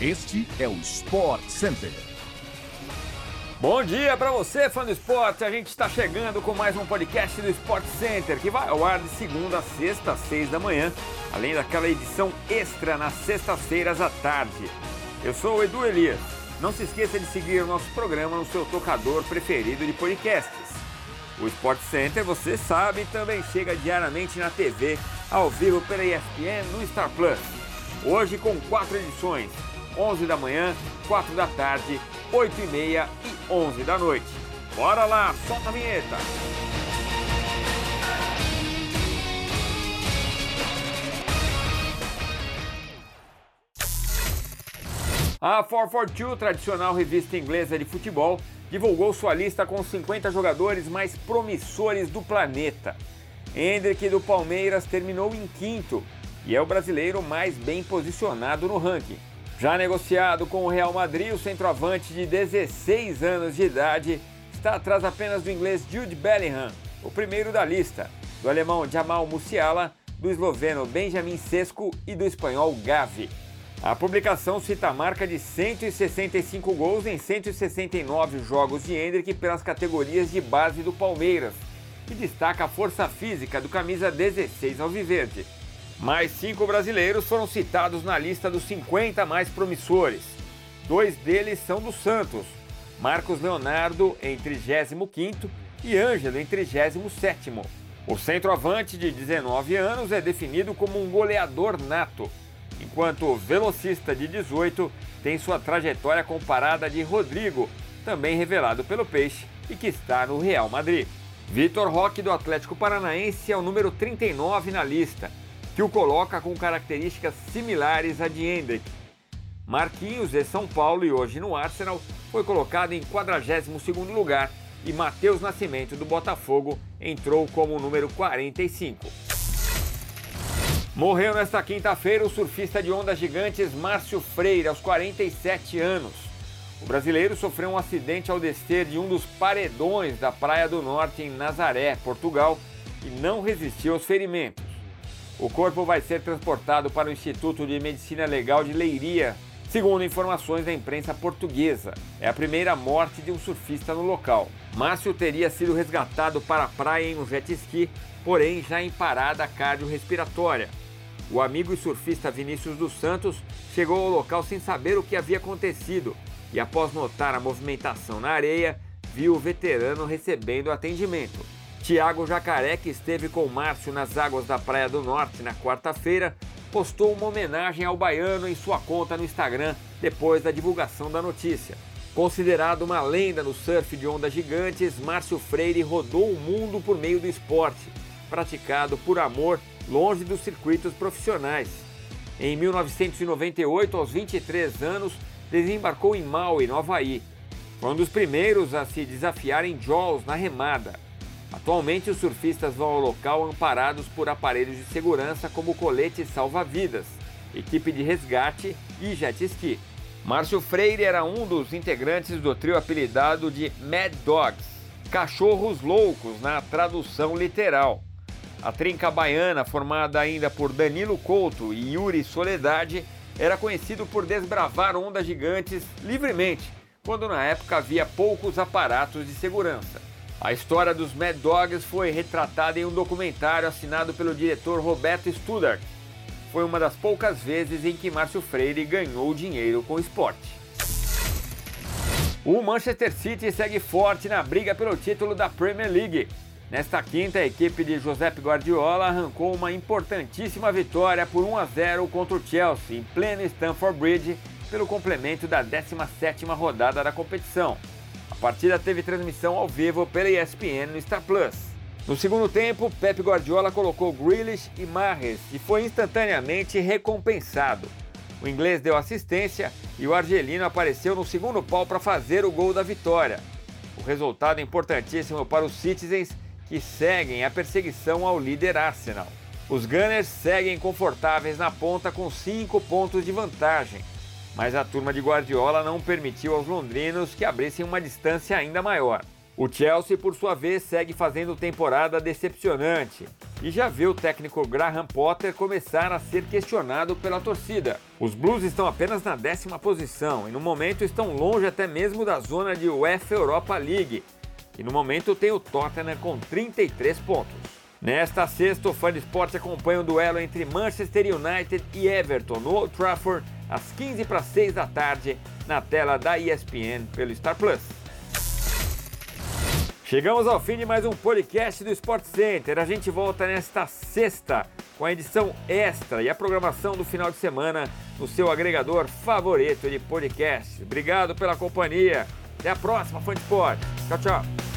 Este é o Sport Center. Bom dia para você, fã do esporte. A gente está chegando com mais um podcast do Sport Center, que vai ao ar de segunda a sexta, às seis da manhã, além daquela edição extra nas sextas-feiras à tarde. Eu sou o Edu Elias. Não se esqueça de seguir o nosso programa no seu tocador preferido de podcasts. O Sport Center, você sabe, também chega diariamente na TV, ao vivo pela ESPN no Star Plus. Hoje com quatro edições 11 da manhã, 4 da tarde, 8 e meia e 11 da noite. Bora lá, solta a vinheta! A 442, tradicional revista inglesa de futebol, divulgou sua lista com 50 jogadores mais promissores do planeta. Hendrick do Palmeiras terminou em quinto e é o brasileiro mais bem posicionado no ranking. Já negociado com o Real Madrid, o centroavante de 16 anos de idade está atrás apenas do inglês Jude Bellingham, o primeiro da lista, do alemão Jamal Musiala, do esloveno Benjamin Sesko e do espanhol Gavi. A publicação cita a marca de 165 gols em 169 jogos de Hendrick pelas categorias de base do Palmeiras e destaca a força física do camisa 16 alviverde. Mais cinco brasileiros foram citados na lista dos 50 mais promissores. Dois deles são do Santos, Marcos Leonardo em 35 e Ângelo em 37. O centroavante de 19 anos é definido como um goleador nato, enquanto o velocista de 18 tem sua trajetória comparada de Rodrigo, também revelado pelo Peixe e que está no Real Madrid. Vitor Roque do Atlético Paranaense é o número 39 na lista que o coloca com características similares à de Hendrick. Marquinhos de São Paulo e hoje no Arsenal foi colocado em 42º lugar e Matheus Nascimento do Botafogo entrou como número 45. Morreu nesta quinta-feira o surfista de ondas gigantes Márcio Freire, aos 47 anos. O brasileiro sofreu um acidente ao descer de um dos paredões da Praia do Norte em Nazaré, Portugal, e não resistiu aos ferimentos. O corpo vai ser transportado para o Instituto de Medicina Legal de Leiria, segundo informações da imprensa portuguesa. É a primeira morte de um surfista no local. Márcio teria sido resgatado para a praia em um jet ski, porém já em parada cardiorrespiratória. O amigo e surfista Vinícius dos Santos chegou ao local sem saber o que havia acontecido e, após notar a movimentação na areia, viu o veterano recebendo atendimento. Tiago Jacaré, que esteve com Márcio nas águas da Praia do Norte na quarta-feira, postou uma homenagem ao baiano em sua conta no Instagram depois da divulgação da notícia. Considerado uma lenda no surf de ondas gigantes, Márcio Freire rodou o mundo por meio do esporte, praticado por amor longe dos circuitos profissionais. Em 1998, aos 23 anos, desembarcou em Maui, no Havaí. Foi um dos primeiros a se desafiar em Jaws na remada. Atualmente, os surfistas vão ao local amparados por aparelhos de segurança como colete salva-vidas, equipe de resgate e jet ski. Márcio Freire era um dos integrantes do trio apelidado de Mad Dogs, cachorros loucos na tradução literal. A trinca baiana, formada ainda por Danilo Couto e Yuri Soledade, era conhecido por desbravar ondas gigantes livremente, quando na época havia poucos aparatos de segurança. A história dos Mad Dogs foi retratada em um documentário assinado pelo diretor Roberto Studart. Foi uma das poucas vezes em que Márcio Freire ganhou dinheiro com o esporte. O Manchester City segue forte na briga pelo título da Premier League. Nesta quinta, a equipe de Josep Guardiola arrancou uma importantíssima vitória por 1 a 0 contra o Chelsea em pleno Stamford Bridge pelo complemento da 17ª rodada da competição partida teve transmissão ao vivo pela ESPN no Star Plus. No segundo tempo, Pep Guardiola colocou Grealish e Mahrez e foi instantaneamente recompensado. O inglês deu assistência e o argelino apareceu no segundo pau para fazer o gol da vitória. O resultado é importantíssimo para os Citizens que seguem a perseguição ao líder Arsenal. Os Gunners seguem confortáveis na ponta com 5 pontos de vantagem mas a turma de Guardiola não permitiu aos londrinos que abrissem uma distância ainda maior. O Chelsea, por sua vez, segue fazendo temporada decepcionante e já vê o técnico Graham Potter começar a ser questionado pela torcida. Os Blues estão apenas na décima posição e no momento estão longe até mesmo da zona de UEFA Europa League. E no momento tem o Tottenham com 33 pontos. Nesta sexta, o fã de esporte acompanha o duelo entre Manchester United e Everton no Old Trafford às 15 para 6 da tarde na tela da ESPN pelo Star Plus. Chegamos ao fim de mais um podcast do Sport Center. A gente volta nesta sexta com a edição extra e a programação do final de semana no seu agregador favorito de podcast. Obrigado pela companhia. Até a próxima, fã de esporte. Tchau, tchau.